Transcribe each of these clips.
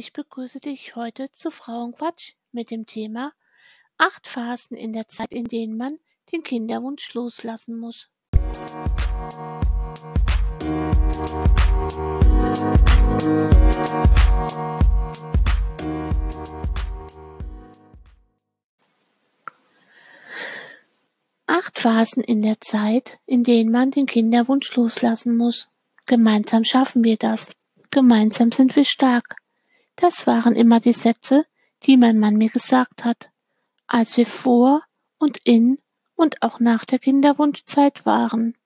ich begrüße dich heute zu Frauenquatsch mit dem Thema Acht Phasen in der Zeit, in denen man den Kinderwunsch loslassen muss. Acht Phasen in der Zeit, in denen man den Kinderwunsch loslassen muss. Gemeinsam schaffen wir das. Gemeinsam sind wir stark. Das waren immer die Sätze, die mein Mann mir gesagt hat, als wir vor und in und auch nach der Kinderwunschzeit waren.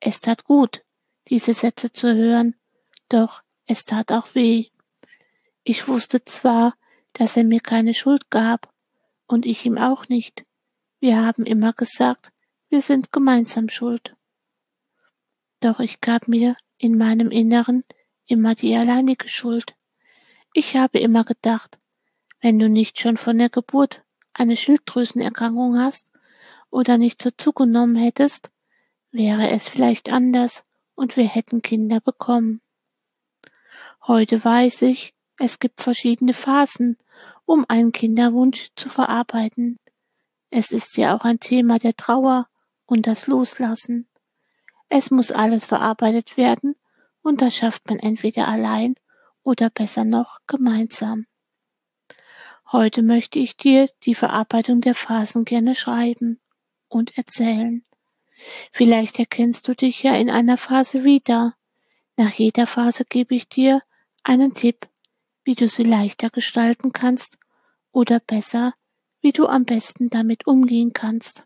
Es tat gut, diese Sätze zu hören, doch es tat auch weh. Ich wusste zwar, dass er mir keine Schuld gab, und ich ihm auch nicht. Wir haben immer gesagt, wir sind gemeinsam schuld. Doch ich gab mir in meinem Inneren immer die alleinige Schuld. Ich habe immer gedacht, wenn du nicht schon von der Geburt eine Schilddrüsenerkrankung hast oder nicht so zugenommen hättest, wäre es vielleicht anders und wir hätten Kinder bekommen. Heute weiß ich, es gibt verschiedene Phasen, um einen Kinderwunsch zu verarbeiten. Es ist ja auch ein Thema der Trauer und das Loslassen. Es muss alles verarbeitet werden und das schafft man entweder allein oder besser noch gemeinsam. Heute möchte ich dir die Verarbeitung der Phasen gerne schreiben und erzählen. Vielleicht erkennst du dich ja in einer Phase wieder. Nach jeder Phase gebe ich dir einen Tipp, wie du sie leichter gestalten kannst oder besser, wie du am besten damit umgehen kannst.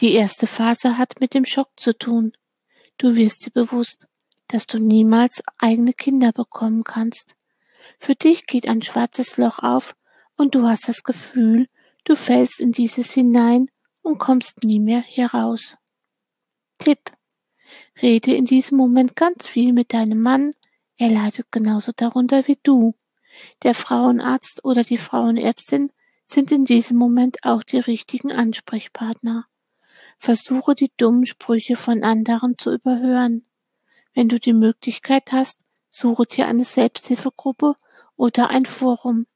Die erste Phase hat mit dem Schock zu tun. Du wirst dir bewusst, dass du niemals eigene Kinder bekommen kannst. Für dich geht ein schwarzes Loch auf und du hast das Gefühl, du fällst in dieses hinein und kommst nie mehr heraus. Tipp. Rede in diesem Moment ganz viel mit deinem Mann, er leidet genauso darunter wie du. Der Frauenarzt oder die Frauenärztin sind in diesem Moment auch die richtigen Ansprechpartner. Versuche die dummen Sprüche von anderen zu überhören. Wenn du die Möglichkeit hast, suche dir eine Selbsthilfegruppe oder ein Forum,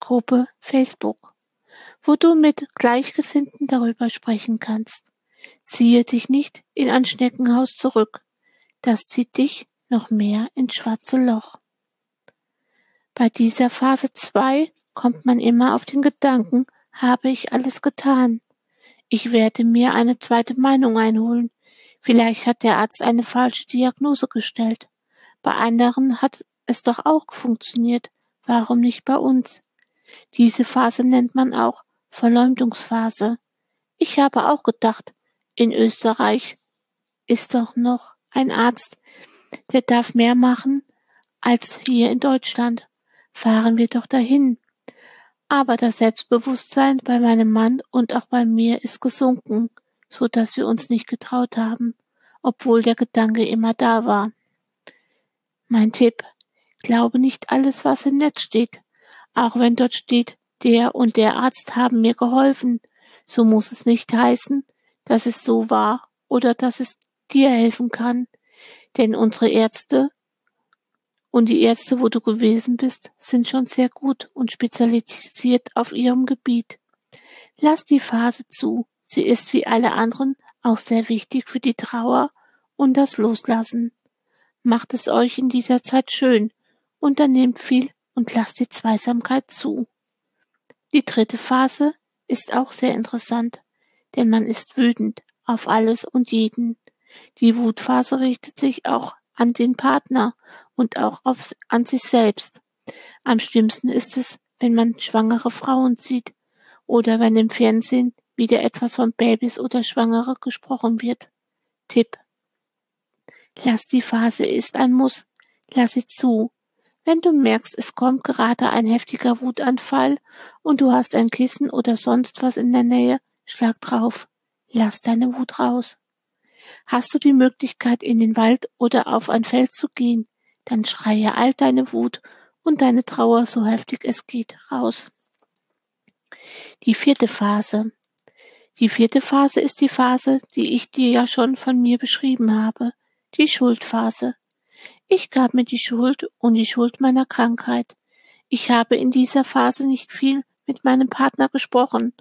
Gruppe Facebook, wo du mit Gleichgesinnten darüber sprechen kannst. Ziehe dich nicht in ein Schneckenhaus zurück. Das zieht dich noch mehr ins schwarze Loch. Bei dieser Phase 2 kommt man immer auf den Gedanken, habe ich alles getan? Ich werde mir eine zweite Meinung einholen. Vielleicht hat der Arzt eine falsche Diagnose gestellt. Bei anderen hat es doch auch funktioniert. Warum nicht bei uns? Diese Phase nennt man auch Verleumdungsphase. Ich habe auch gedacht, in Österreich ist doch noch ein Arzt, der darf mehr machen als hier in Deutschland. Fahren wir doch dahin. Aber das Selbstbewusstsein bei meinem Mann und auch bei mir ist gesunken so dass wir uns nicht getraut haben, obwohl der Gedanke immer da war. Mein Tipp, glaube nicht alles, was im Netz steht, auch wenn dort steht, der und der Arzt haben mir geholfen, so muss es nicht heißen, dass es so war oder dass es dir helfen kann, denn unsere Ärzte und die Ärzte, wo du gewesen bist, sind schon sehr gut und spezialisiert auf ihrem Gebiet. Lass die Phase zu, Sie ist wie alle anderen auch sehr wichtig für die Trauer und das Loslassen. Macht es euch in dieser Zeit schön, unternehmt viel und lasst die Zweisamkeit zu. Die dritte Phase ist auch sehr interessant, denn man ist wütend auf alles und jeden. Die Wutphase richtet sich auch an den Partner und auch auf, an sich selbst. Am schlimmsten ist es, wenn man schwangere Frauen sieht oder wenn im Fernsehen wieder etwas von Babys oder Schwangere gesprochen wird. Tipp. Lass die Phase ist ein Muss. Lass sie zu. Wenn du merkst, es kommt gerade ein heftiger Wutanfall und du hast ein Kissen oder sonst was in der Nähe, schlag drauf. Lass deine Wut raus. Hast du die Möglichkeit, in den Wald oder auf ein Feld zu gehen, dann schreie all deine Wut und deine Trauer so heftig es geht raus. Die vierte Phase. Die vierte Phase ist die Phase, die ich dir ja schon von mir beschrieben habe, die Schuldphase. Ich gab mir die Schuld und die Schuld meiner Krankheit. Ich habe in dieser Phase nicht viel mit meinem Partner gesprochen,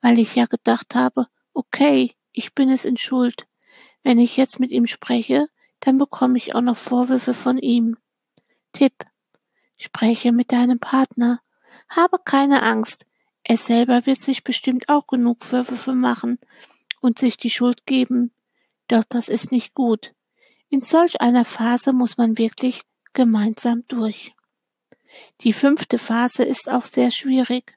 weil ich ja gedacht habe, okay, ich bin es in Schuld. Wenn ich jetzt mit ihm spreche, dann bekomme ich auch noch Vorwürfe von ihm. Tipp. Spreche mit deinem Partner. Habe keine Angst. Er selber wird sich bestimmt auch genug Vorwürfe machen und sich die Schuld geben. Doch das ist nicht gut. In solch einer Phase muss man wirklich gemeinsam durch. Die fünfte Phase ist auch sehr schwierig.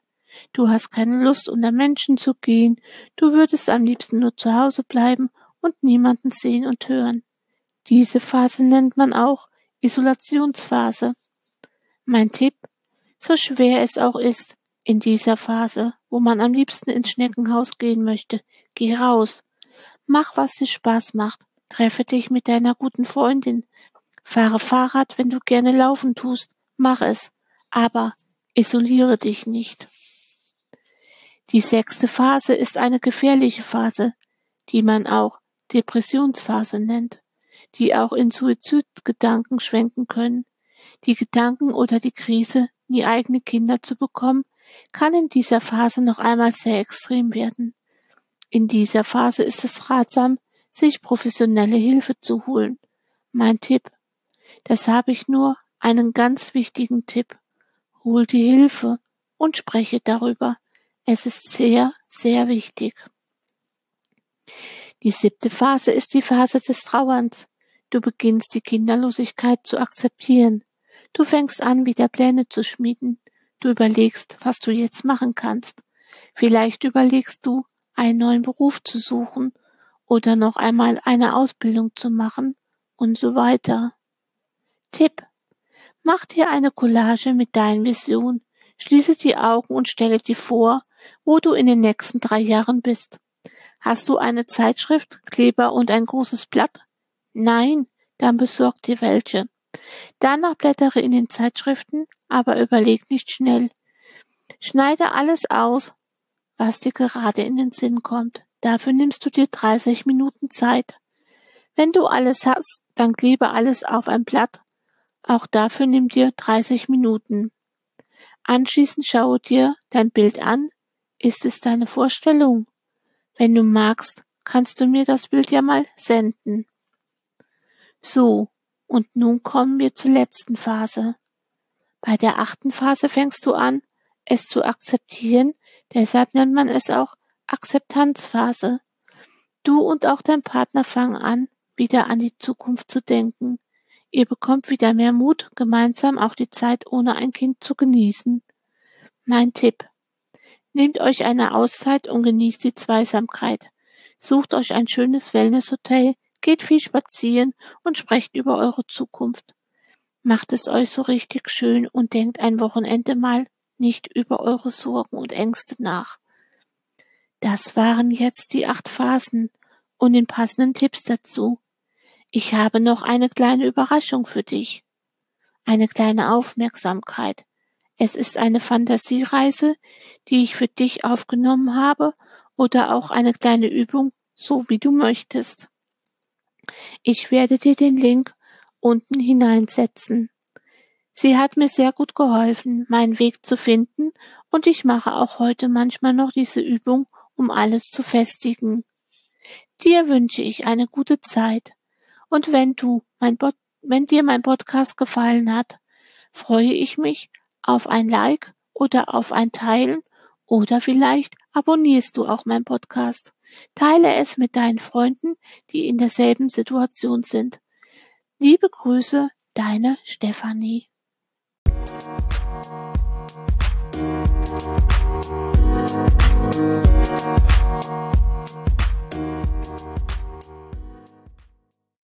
Du hast keine Lust, unter Menschen zu gehen, du würdest am liebsten nur zu Hause bleiben und niemanden sehen und hören. Diese Phase nennt man auch Isolationsphase. Mein Tipp, so schwer es auch ist, in dieser Phase, wo man am liebsten ins Schneckenhaus gehen möchte, geh raus. Mach, was dir Spaß macht. Treffe dich mit deiner guten Freundin. Fahre Fahrrad, wenn du gerne laufen tust. Mach es. Aber isoliere dich nicht. Die sechste Phase ist eine gefährliche Phase, die man auch Depressionsphase nennt, die auch in Suizidgedanken schwenken können. Die Gedanken oder die Krise, nie eigene Kinder zu bekommen, kann in dieser Phase noch einmal sehr extrem werden. In dieser Phase ist es ratsam, sich professionelle Hilfe zu holen. Mein Tipp. Das habe ich nur einen ganz wichtigen Tipp. Hol die Hilfe und spreche darüber. Es ist sehr, sehr wichtig. Die siebte Phase ist die Phase des Trauerns. Du beginnst die Kinderlosigkeit zu akzeptieren. Du fängst an, wieder Pläne zu schmieden. Du überlegst, was du jetzt machen kannst. Vielleicht überlegst du, einen neuen Beruf zu suchen oder noch einmal eine Ausbildung zu machen und so weiter. Tipp. Mach dir eine Collage mit deinen Visionen, schließe die Augen und stelle dir vor, wo du in den nächsten drei Jahren bist. Hast du eine Zeitschrift, Kleber und ein großes Blatt? Nein, dann besorg dir welche. Danach blättere in den Zeitschriften, aber überleg nicht schnell. Schneide alles aus, was dir gerade in den Sinn kommt. Dafür nimmst du dir 30 Minuten Zeit. Wenn du alles hast, dann klebe alles auf ein Blatt. Auch dafür nimm dir 30 Minuten. Anschließend schaue dir dein Bild an, ist es deine Vorstellung? Wenn du magst, kannst du mir das Bild ja mal senden. So, und nun kommen wir zur letzten Phase. Bei der achten Phase fängst du an, es zu akzeptieren, deshalb nennt man es auch Akzeptanzphase. Du und auch dein Partner fangen an, wieder an die Zukunft zu denken. Ihr bekommt wieder mehr Mut, gemeinsam auch die Zeit ohne ein Kind zu genießen. Mein Tipp. Nehmt euch eine Auszeit und genießt die Zweisamkeit. Sucht euch ein schönes Wellnesshotel, geht viel spazieren und sprecht über eure Zukunft. Macht es euch so richtig schön und denkt ein Wochenende mal nicht über eure Sorgen und Ängste nach. Das waren jetzt die acht Phasen und den passenden Tipps dazu. Ich habe noch eine kleine Überraschung für dich. Eine kleine Aufmerksamkeit. Es ist eine Fantasiereise, die ich für dich aufgenommen habe, oder auch eine kleine Übung, so wie du möchtest. Ich werde dir den Link unten hineinsetzen. Sie hat mir sehr gut geholfen, meinen Weg zu finden, und ich mache auch heute manchmal noch diese Übung, um alles zu festigen. Dir wünsche ich eine gute Zeit. Und wenn du mein Pod wenn dir mein Podcast gefallen hat, freue ich mich auf ein Like oder auf ein Teilen oder vielleicht abonnierst du auch mein Podcast. Teile es mit deinen Freunden, die in derselben Situation sind. Liebe Grüße, deine Stefanie. You.